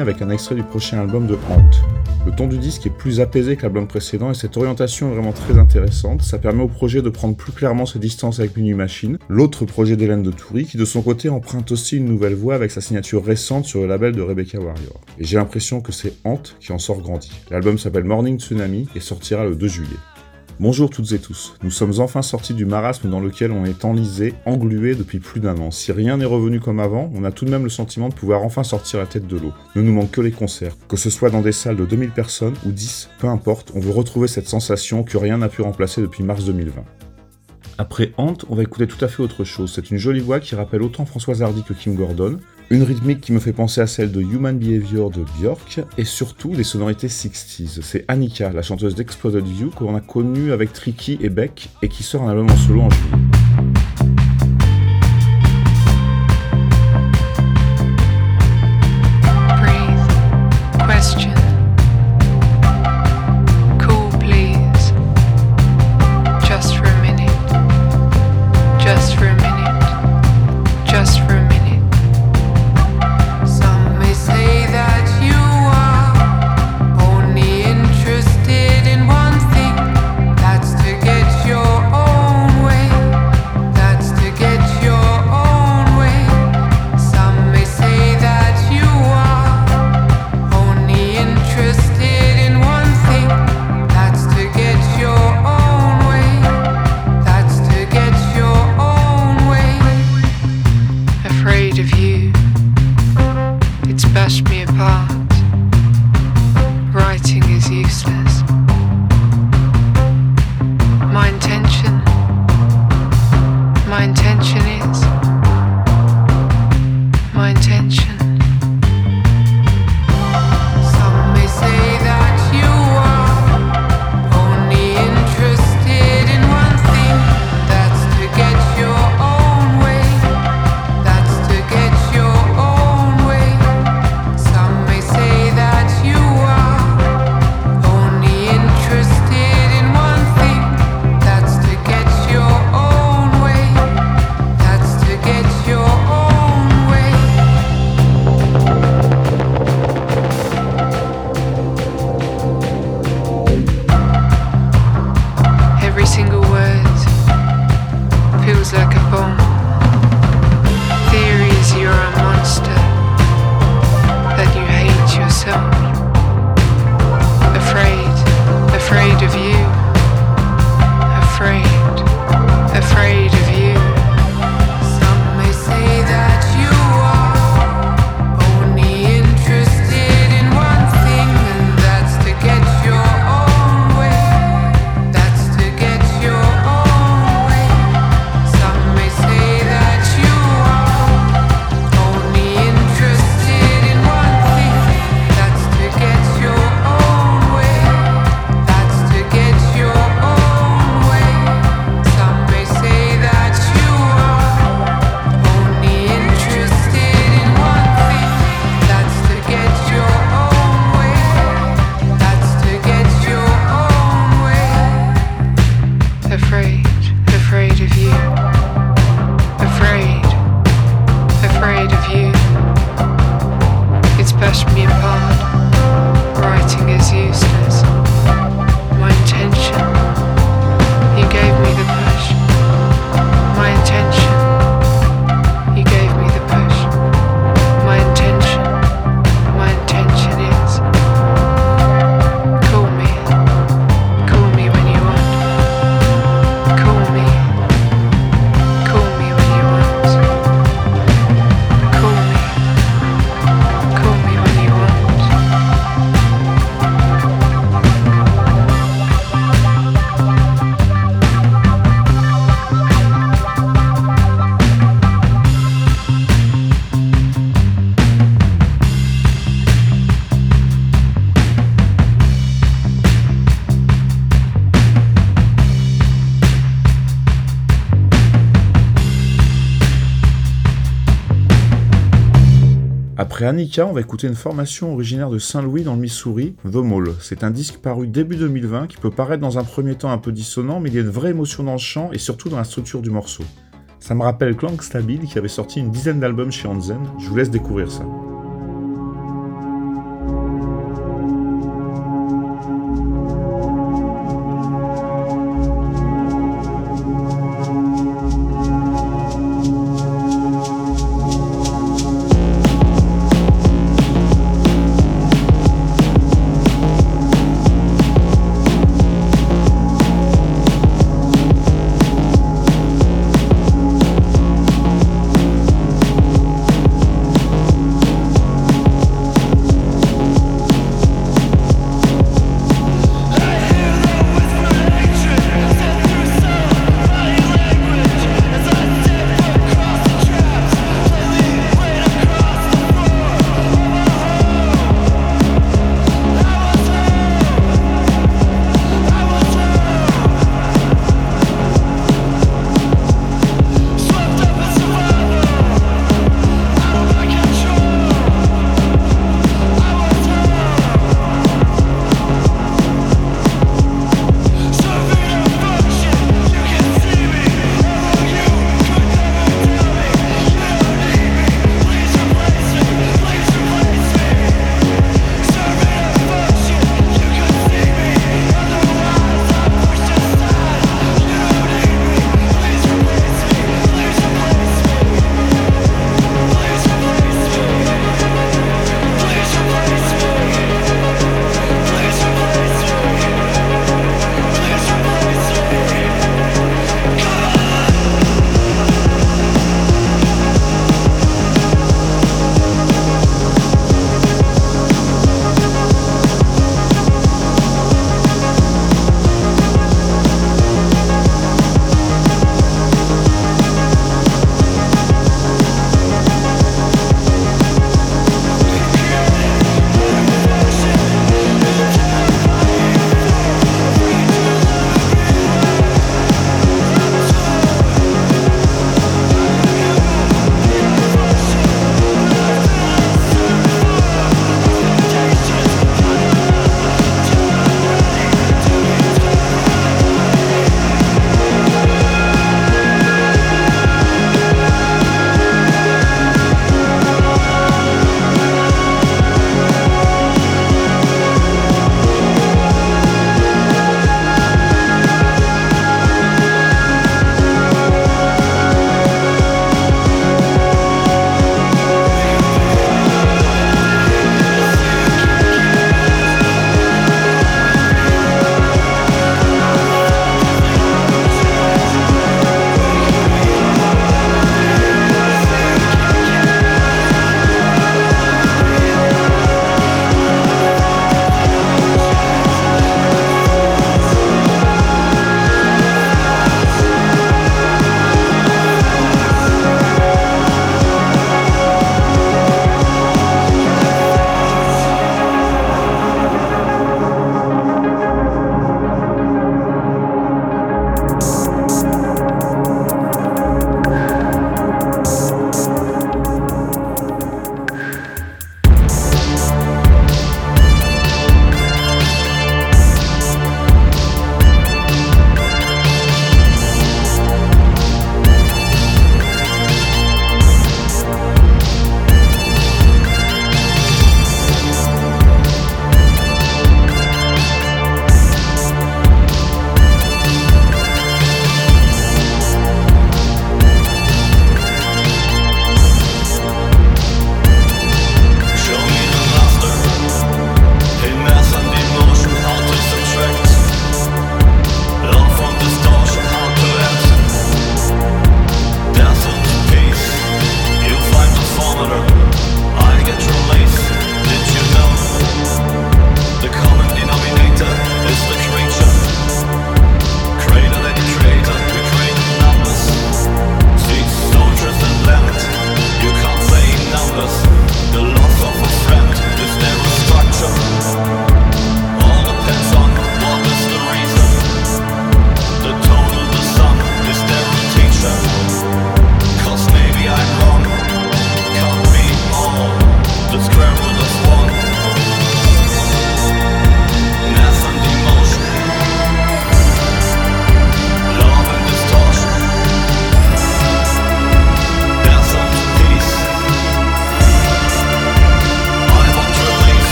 avec un extrait du prochain album de Haunt. Le ton du disque est plus apaisé que l'album précédent et cette orientation est vraiment très intéressante. Ça permet au projet de prendre plus clairement ses distances avec Mini Machine, l'autre projet d'Hélène de Toury, qui de son côté emprunte aussi une nouvelle voix avec sa signature récente sur le label de Rebecca Warrior. Et j'ai l'impression que c'est Haunt qui en sort grandi. L'album s'appelle Morning Tsunami et sortira le 2 juillet. Bonjour toutes et tous, nous sommes enfin sortis du marasme dans lequel on est enlisé, englué depuis plus d'un an. Si rien n'est revenu comme avant, on a tout de même le sentiment de pouvoir enfin sortir la tête de l'eau. Ne nous manque que les concerts, que ce soit dans des salles de 2000 personnes ou 10, peu importe, on veut retrouver cette sensation que rien n'a pu remplacer depuis mars 2020. Après Hant, on va écouter tout à fait autre chose. C'est une jolie voix qui rappelle autant Françoise Hardy que Kim Gordon, une rythmique qui me fait penser à celle de Human Behavior de Björk, et surtout des sonorités 60s. C'est Annika, la chanteuse d'Exploded View, qu'on a connue avec Tricky et Beck, et qui sort un album en solo en juillet. Après on va écouter une formation originaire de Saint-Louis dans le Missouri, The Mall. C'est un disque paru début 2020 qui peut paraître dans un premier temps un peu dissonant, mais il y a une vraie émotion dans le chant et surtout dans la structure du morceau. Ça me rappelle Clank Stable qui avait sorti une dizaine d'albums chez Hansen, je vous laisse découvrir ça.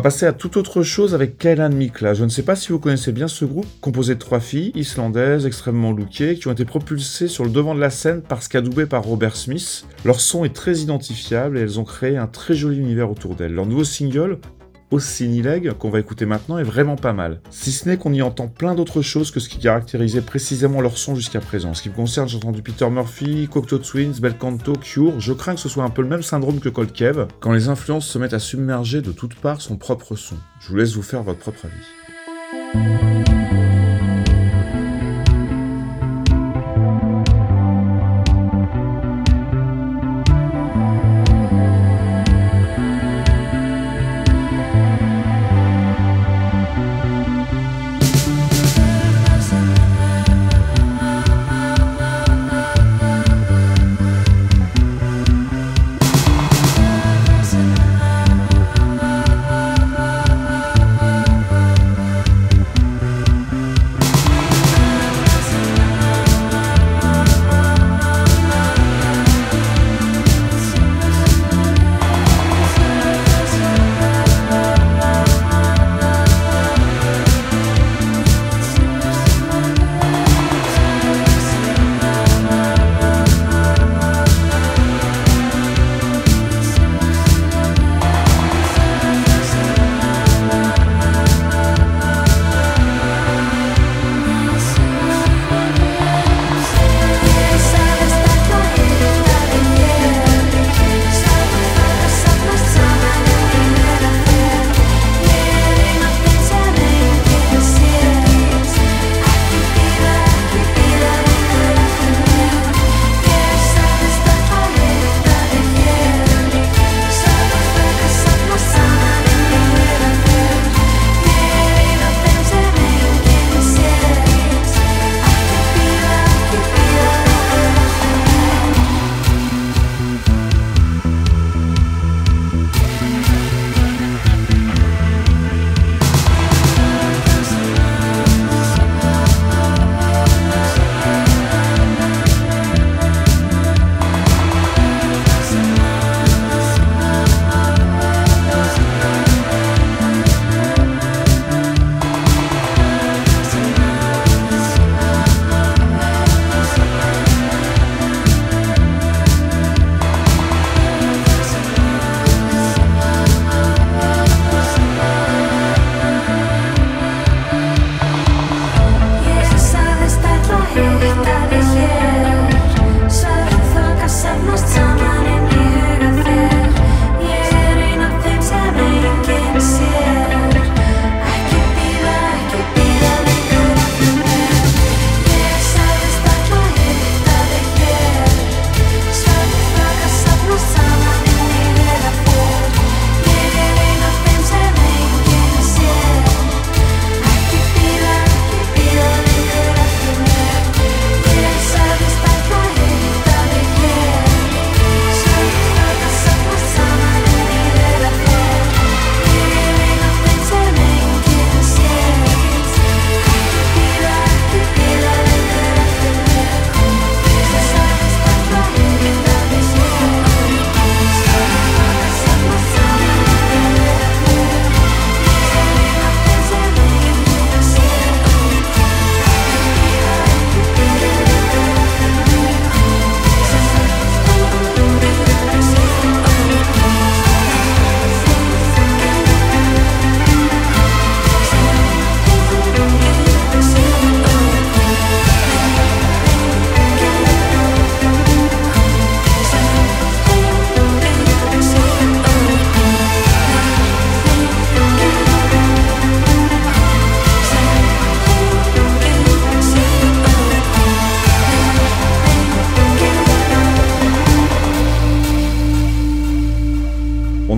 Va passer à toute autre chose avec Kailan Mikla. Je ne sais pas si vous connaissez bien ce groupe, composé de trois filles islandaises extrêmement lookées, qui ont été propulsées sur le devant de la scène par Skadoubé par Robert Smith. Leur son est très identifiable et elles ont créé un très joli univers autour d'elles. Leur nouveau single, Leg, qu'on va écouter maintenant, est vraiment pas mal. Si ce n'est qu'on y entend plein d'autres choses que ce qui caractérisait précisément leur son jusqu'à présent. Ce qui me concerne, j'ai entendu Peter Murphy, Cocteau Twins, Belcanto, Cure. Je crains que ce soit un peu le même syndrome que Cold Cave, quand les influences se mettent à submerger de toutes parts son propre son. Je vous laisse vous faire votre propre avis.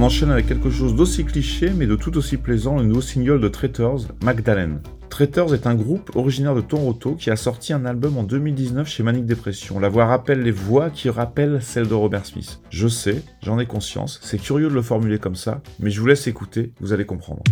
Avec quelque chose d'aussi cliché mais de tout aussi plaisant, le nouveau single de Traitors, Magdalene. Traitors est un groupe originaire de Toronto qui a sorti un album en 2019 chez Manic Depression. La voix rappelle les voix qui rappellent celles de Robert Smith. Je sais, j'en ai conscience, c'est curieux de le formuler comme ça, mais je vous laisse écouter, vous allez comprendre.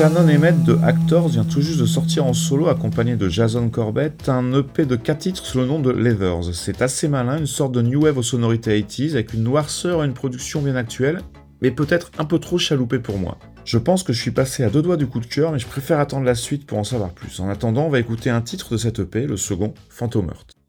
Shannon Emmett de Actors vient tout juste de sortir en solo accompagné de Jason Corbett un EP de 4 titres sous le nom de Leathers. C'est assez malin, une sorte de new wave aux sonorités 80s avec une noirceur et une production bien actuelle, mais peut-être un peu trop chaloupée pour moi. Je pense que je suis passé à deux doigts du coup de cœur, mais je préfère attendre la suite pour en savoir plus. En attendant, on va écouter un titre de cette EP, le second, Phantom Heart.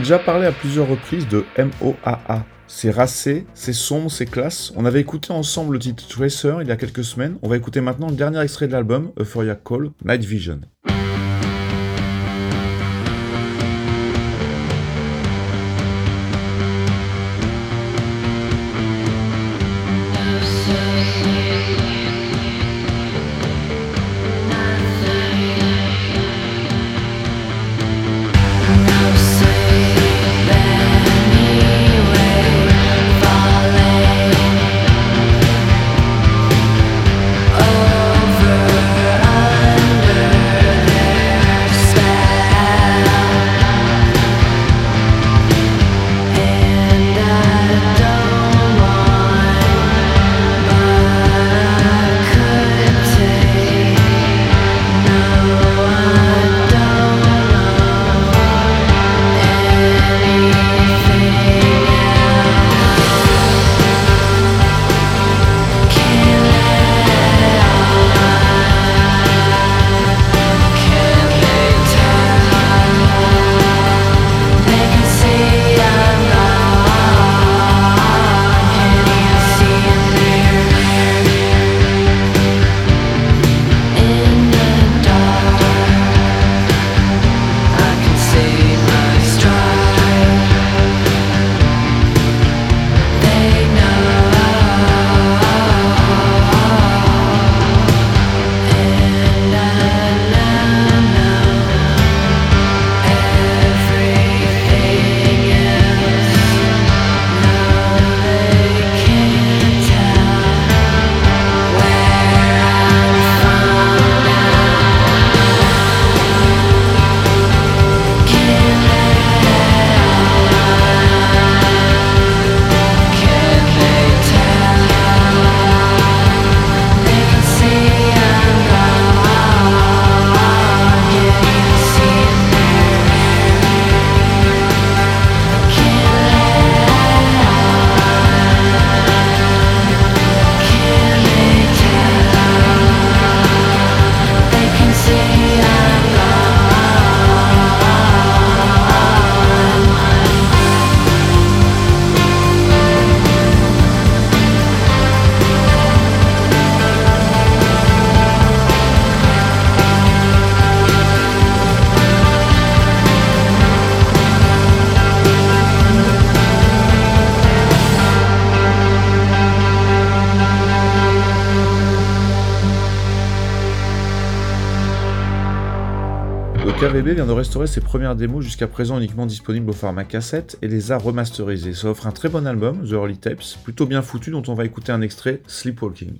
Je vous ai déjà parlé à plusieurs reprises de MOAA. C'est racé, c'est sombre, c'est classe. On avait écouté ensemble le titre Tracer il y a quelques semaines. On va écouter maintenant le dernier extrait de l'album, Euphoria Call, Night Vision. Vient de restaurer ses premières démos jusqu'à présent uniquement disponibles au format cassette et les a remasterisées. Ça offre un très bon album, The Early Tapes, plutôt bien foutu dont on va écouter un extrait, Sleepwalking.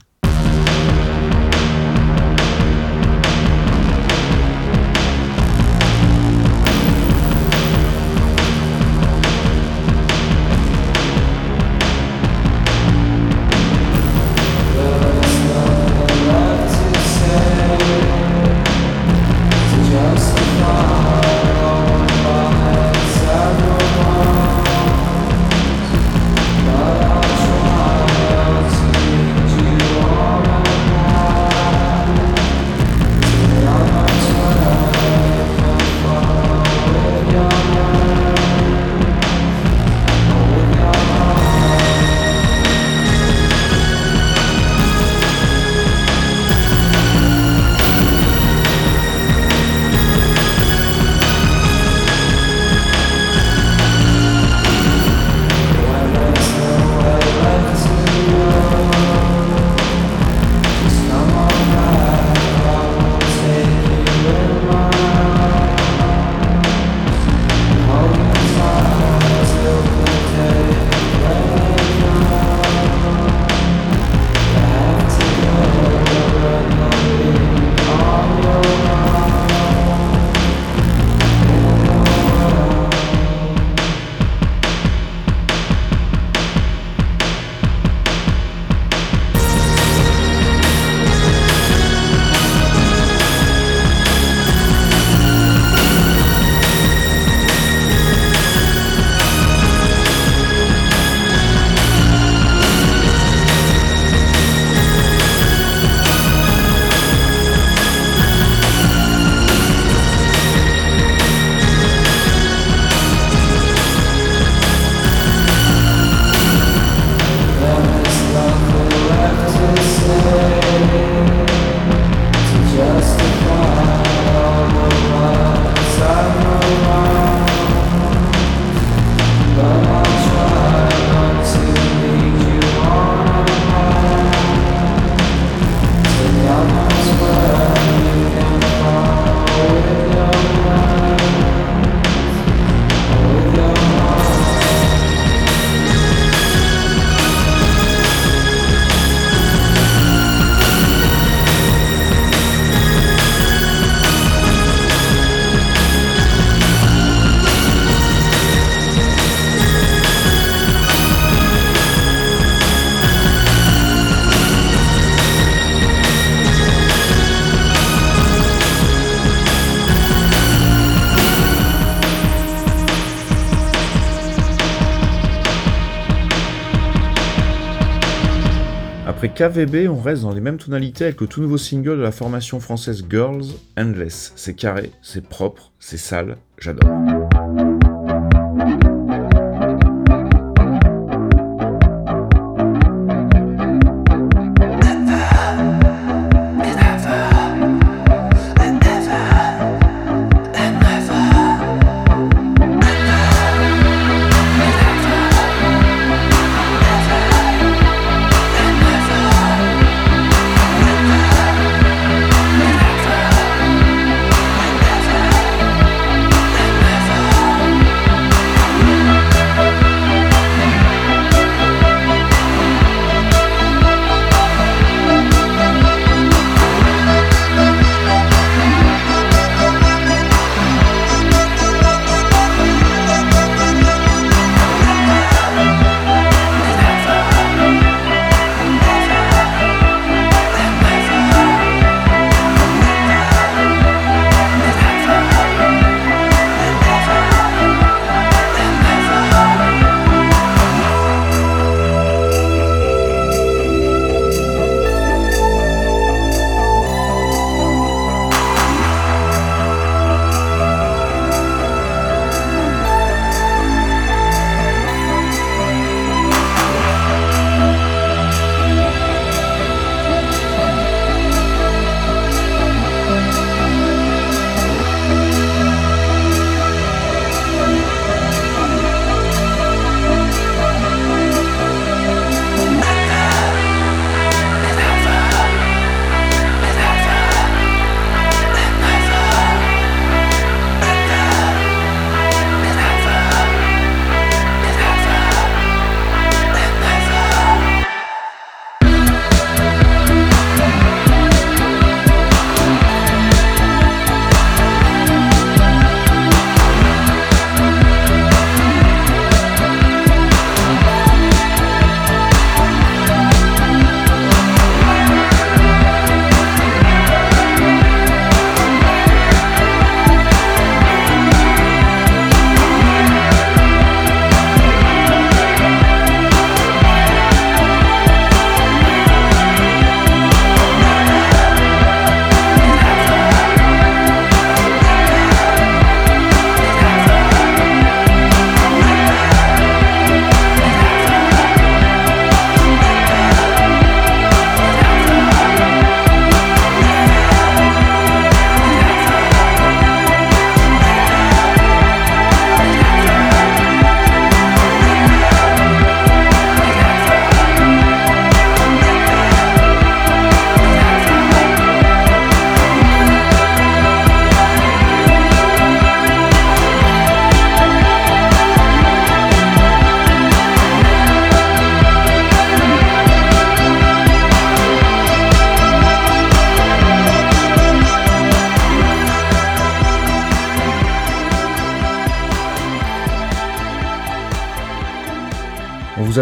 KVB, on reste dans les mêmes tonalités avec le tout nouveau single de la formation française Girls, Endless. C'est carré, c'est propre, c'est sale, j'adore.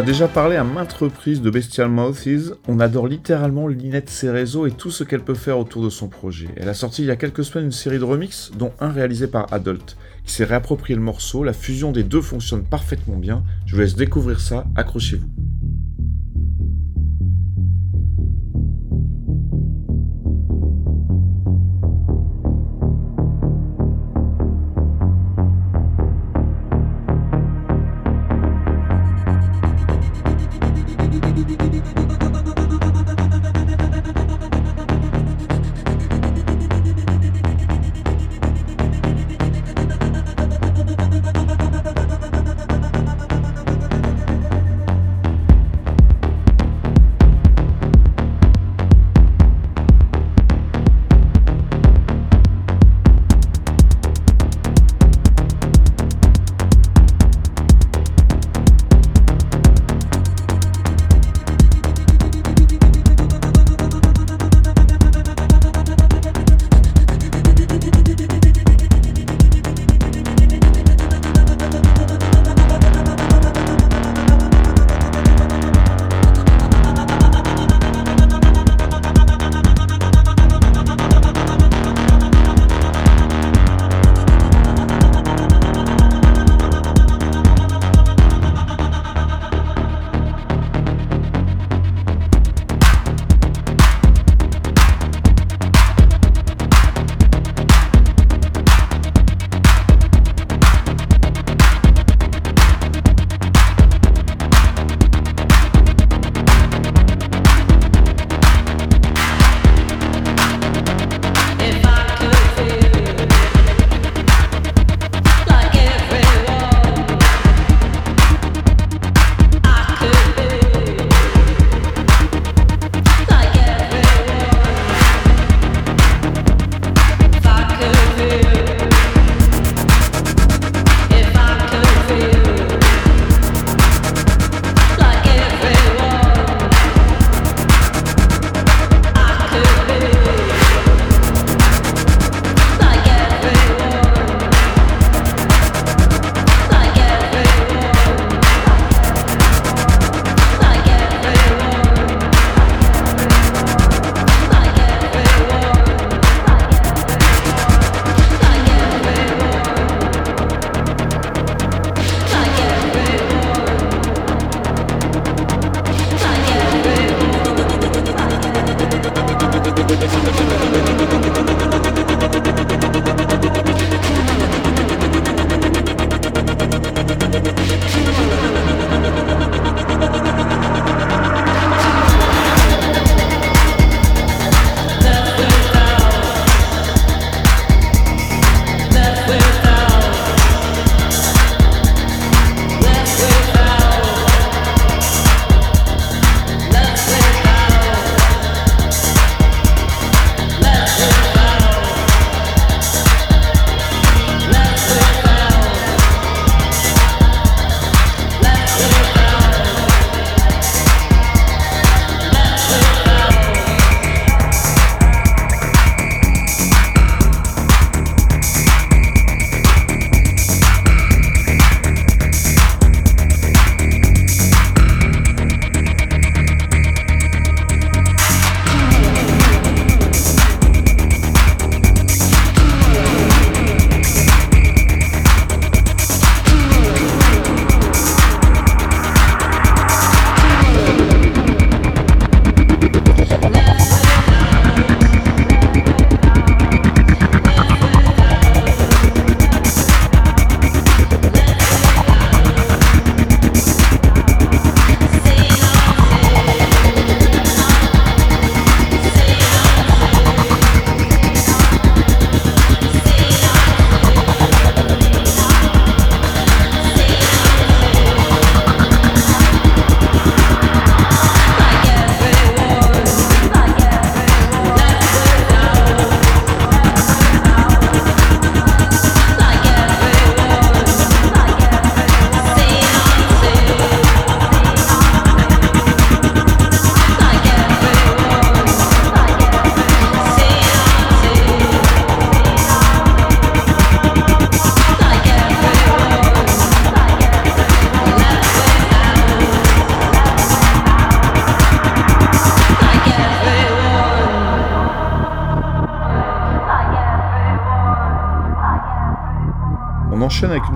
Déjà parlé à maintes reprises de Bestial Mouths, on adore littéralement Linette Cerezo et tout ce qu'elle peut faire autour de son projet. Elle a sorti il y a quelques semaines une série de remixes, dont un réalisé par Adult, qui s'est réapproprié le morceau, la fusion des deux fonctionne parfaitement bien, je vous laisse découvrir ça, accrochez-vous.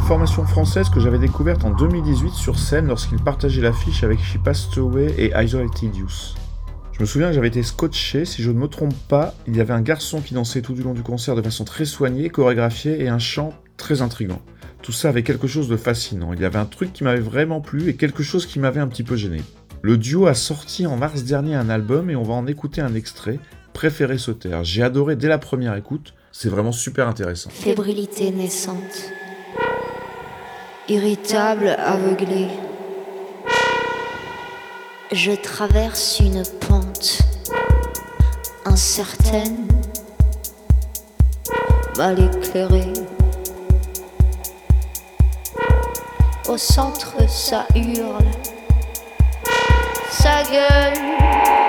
Formation française que j'avais découverte en 2018 sur scène lorsqu'ils partageaient l'affiche avec She Passed Away et Isolated Youth. Je me souviens que j'avais été scotché, si je ne me trompe pas, il y avait un garçon qui dansait tout du long du concert de façon très soignée, chorégraphiée et un chant très intrigant. Tout ça avait quelque chose de fascinant, il y avait un truc qui m'avait vraiment plu et quelque chose qui m'avait un petit peu gêné. Le duo a sorti en mars dernier un album et on va en écouter un extrait, Préféré se taire. J'ai adoré dès la première écoute, c'est vraiment super intéressant. Fébrilité naissante. Irritable, aveuglé. Je traverse une pente incertaine, mal éclairée. Au centre, ça hurle, ça gueule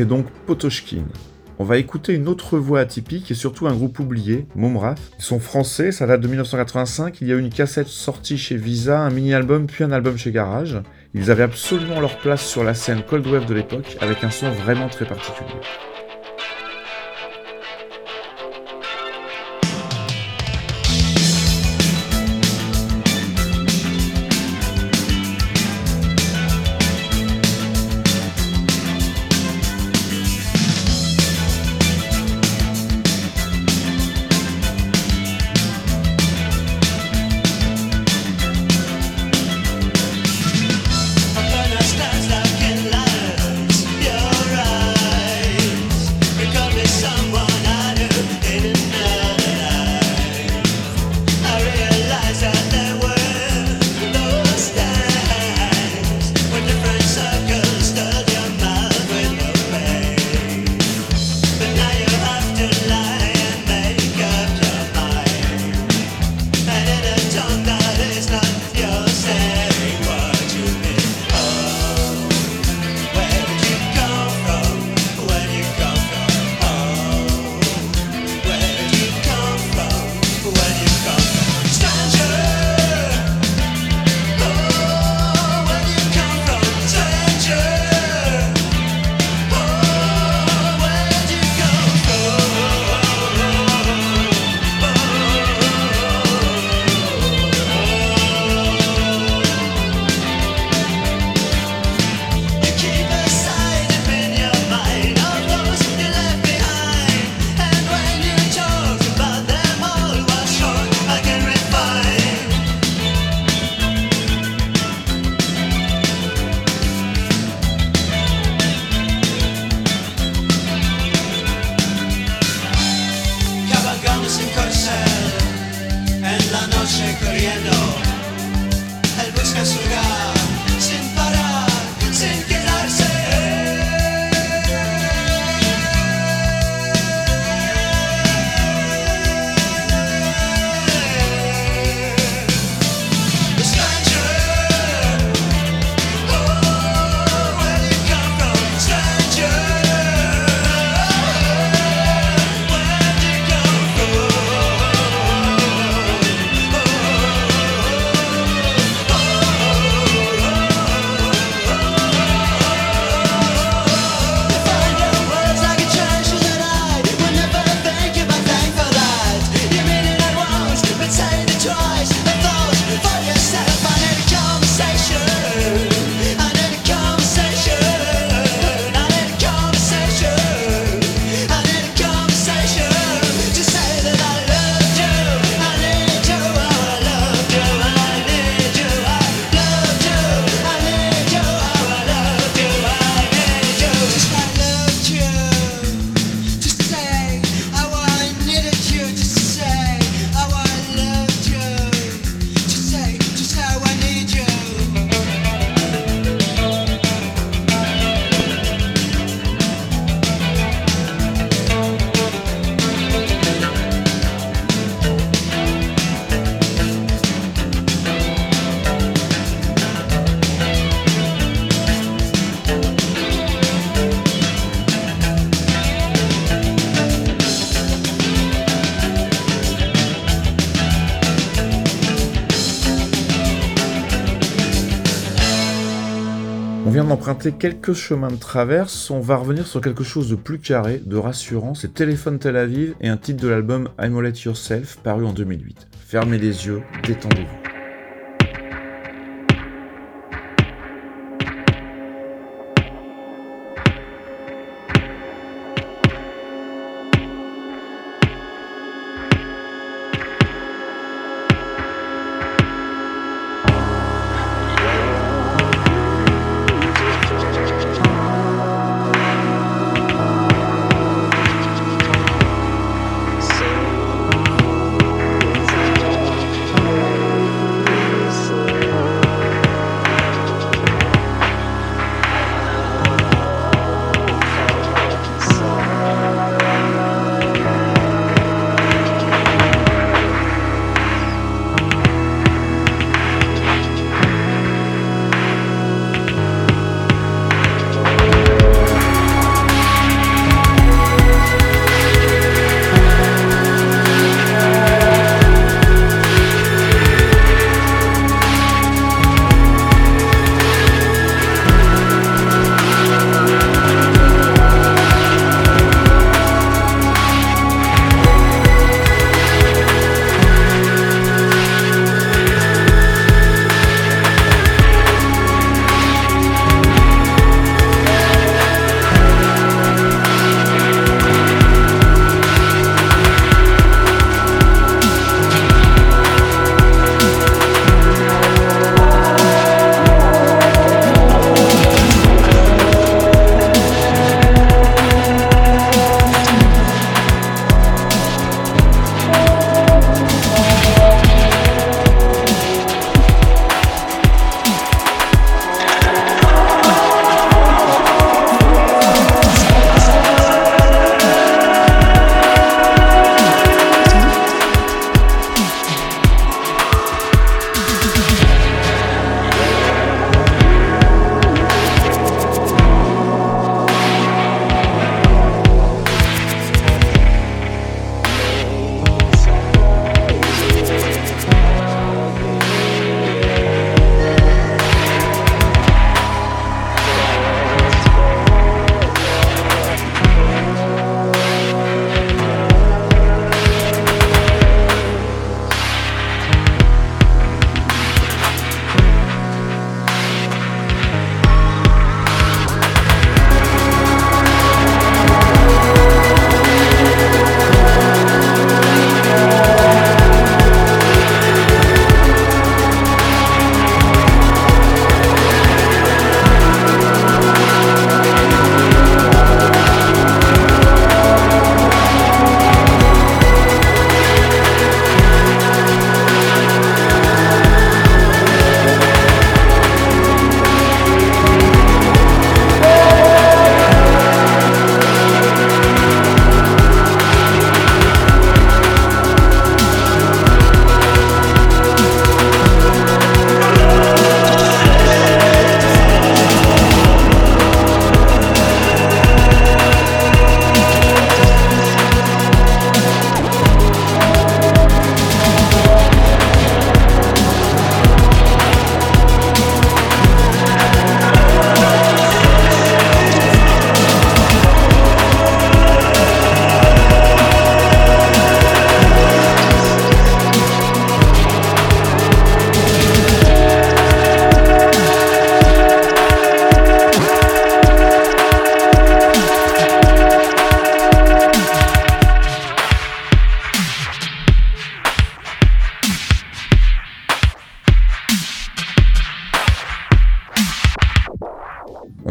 C'était donc Potoshkin. On va écouter une autre voix atypique et surtout un groupe oublié, Momrath. Ils sont français, ça date de 1985, il y a eu une cassette sortie chez Visa, un mini-album puis un album chez Garage. Ils avaient absolument leur place sur la scène Cold Wave de l'époque avec un son vraiment très particulier. On vient d'emprunter quelques chemins de traverse, on va revenir sur quelque chose de plus carré, de rassurant, c'est Téléphone Tel Aviv et un titre de l'album I'm All Let Yourself paru en 2008. Fermez les yeux, détendez-vous.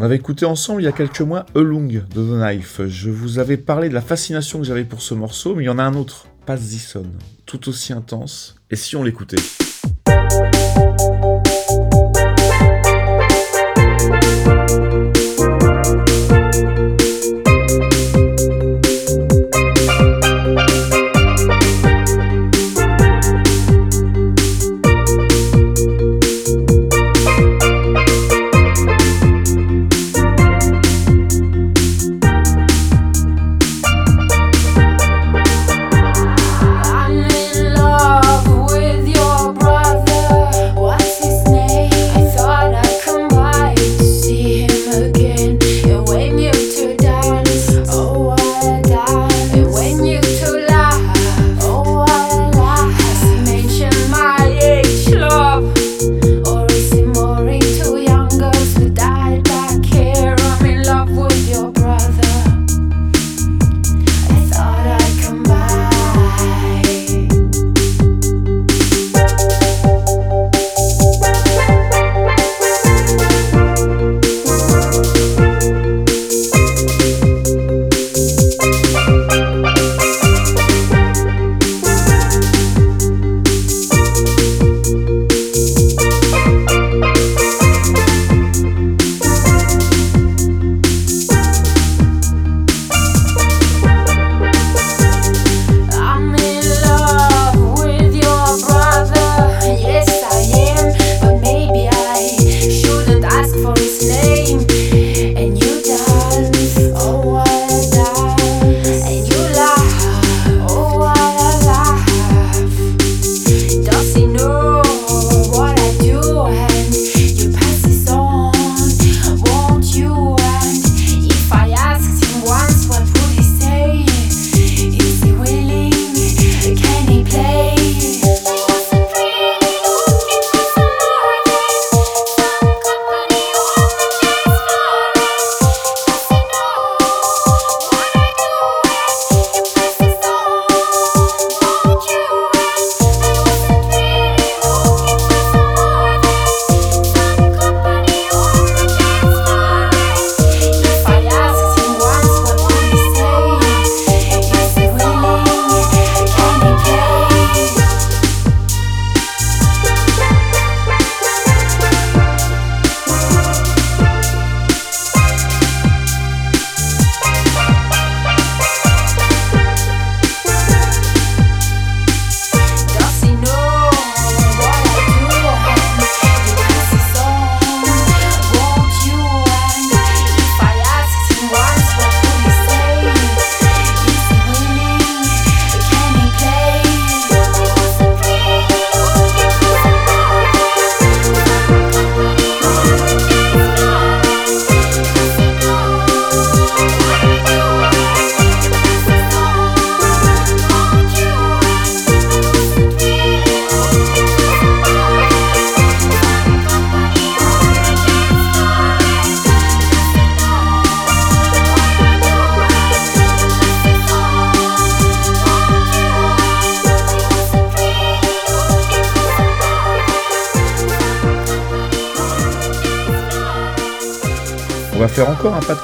Avait écouté ensemble il y a quelques mois Elung de The Knife. Je vous avais parlé de la fascination que j'avais pour ce morceau, mais il y en a un autre, Pass Zison, tout aussi intense. Et si on l'écoutait?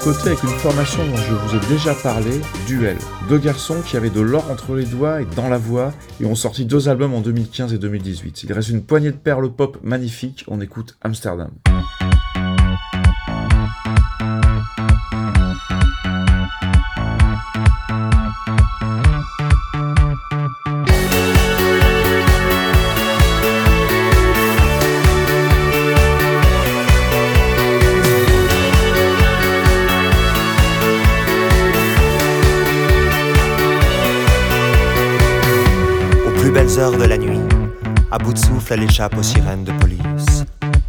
Côté avec une formation dont je vous ai déjà parlé, Duel. Deux garçons qui avaient de l'or entre les doigts et dans la voix et ont sorti deux albums en 2015 et 2018. Il reste une poignée de perles pop magnifiques, on écoute Amsterdam. Heures de la nuit, à bout de souffle, elle échappe aux sirènes de police.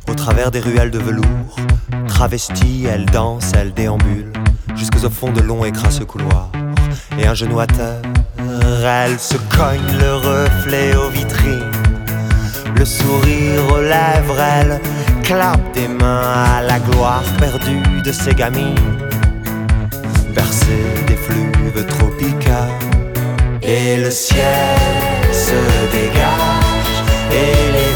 Au travers des ruelles de velours, travestie, elle danse, elle déambule, jusqu'au fond de longs et crasseux couloirs. Et un genou à terre, elle se cogne le reflet aux vitrines. Le sourire aux lèvres, elle clappe des mains à la gloire perdue de ses gamines. Bercée des fluves tropicales. Et le ciel se dégage et les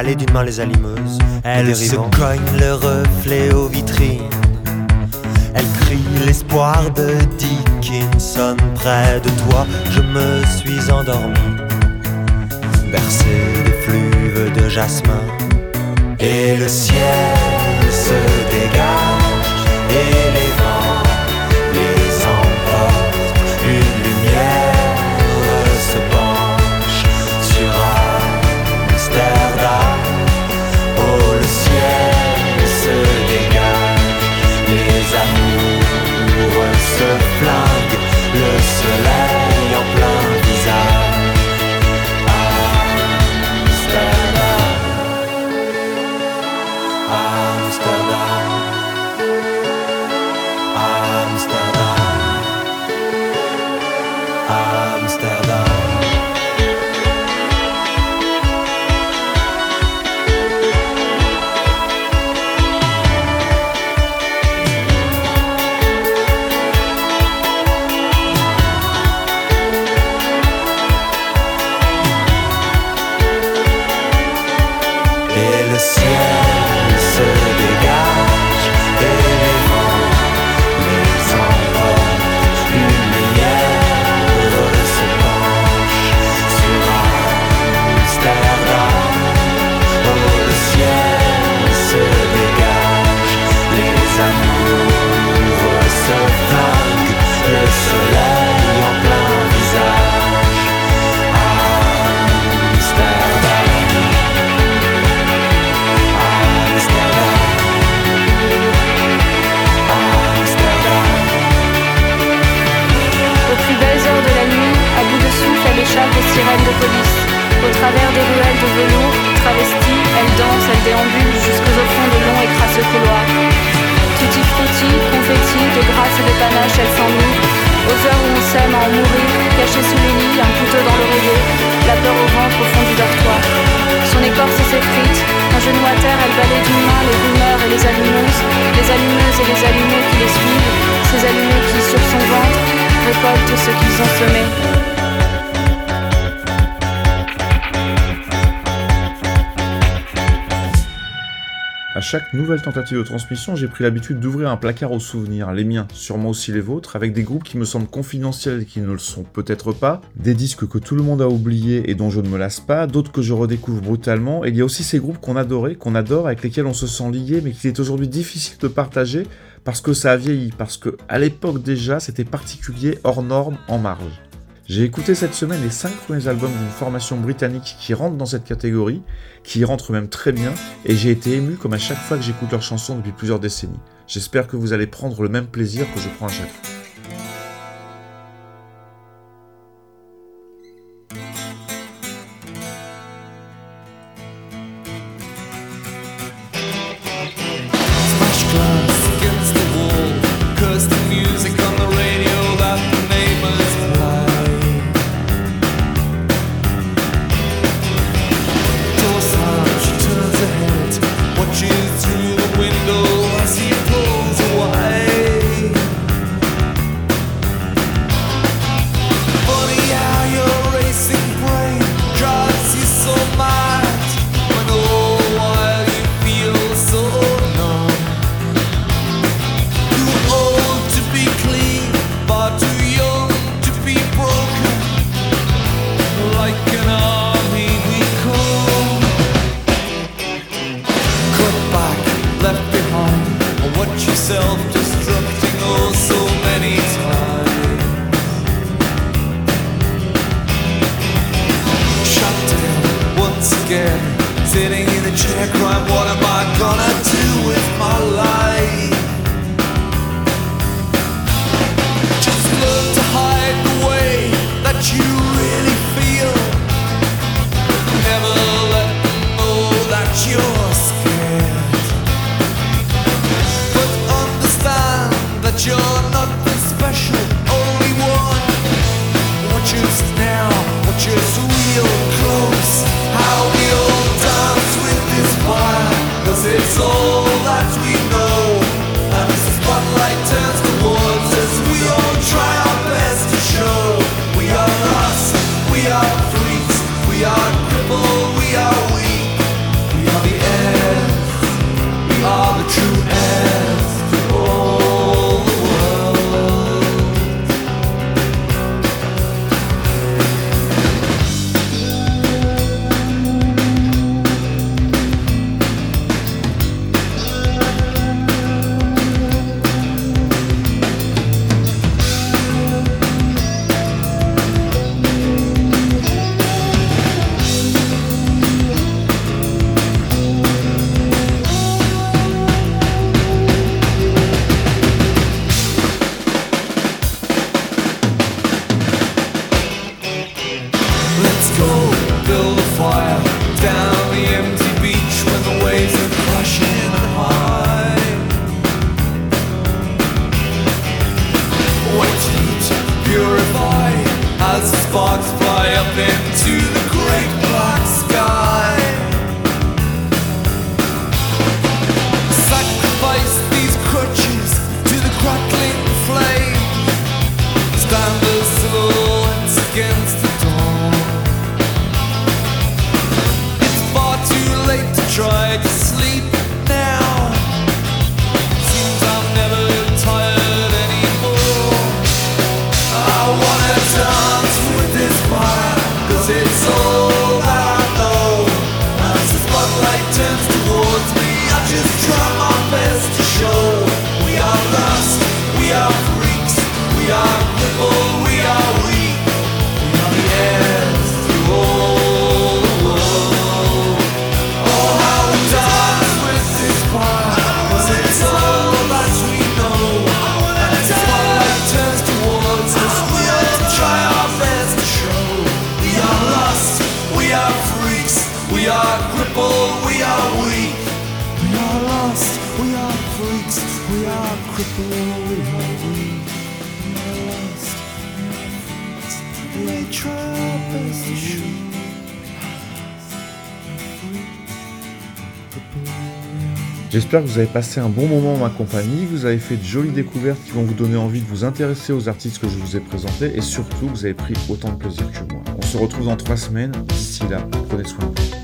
Elle balaye d'une main les allumeuses, elle se cogne le reflet aux vitrines. Elle crie l'espoir de Dickinson près de toi, je me suis endormi. Bercé des fluves de jasmin, et le ciel se dégage, et les vents allumeuses et les allumés qui les suivent, ces allumés qui, sur son ventre, récoltent ce qu'ils ont semé. Chaque nouvelle tentative de transmission, j'ai pris l'habitude d'ouvrir un placard aux souvenirs, les miens, sûrement aussi les vôtres, avec des groupes qui me semblent confidentiels et qui ne le sont peut-être pas, des disques que tout le monde a oubliés et dont je ne me lasse pas, d'autres que je redécouvre brutalement, et il y a aussi ces groupes qu'on adorait, qu'on adore, avec lesquels on se sent lié, mais qu'il est aujourd'hui difficile de partager parce que ça a vieilli, parce que à l'époque déjà c'était particulier, hors norme, en marge. J'ai écouté cette semaine les 5 premiers albums d'une formation britannique qui rentre dans cette catégorie, qui y rentre même très bien, et j'ai été ému comme à chaque fois que j'écoute leurs chansons depuis plusieurs décennies. J'espère que vous allez prendre le même plaisir que je prends à chaque fois. turns towards me. I just try my best to show We are lost, we are freaks We are people, we are J'espère que vous avez passé un bon moment en ma compagnie, vous avez fait de jolies découvertes qui vont vous donner envie de vous intéresser aux artistes que je vous ai présentés et surtout vous avez pris autant de plaisir que moi. On se retrouve dans trois semaines. D'ici là, prenez soin de vous.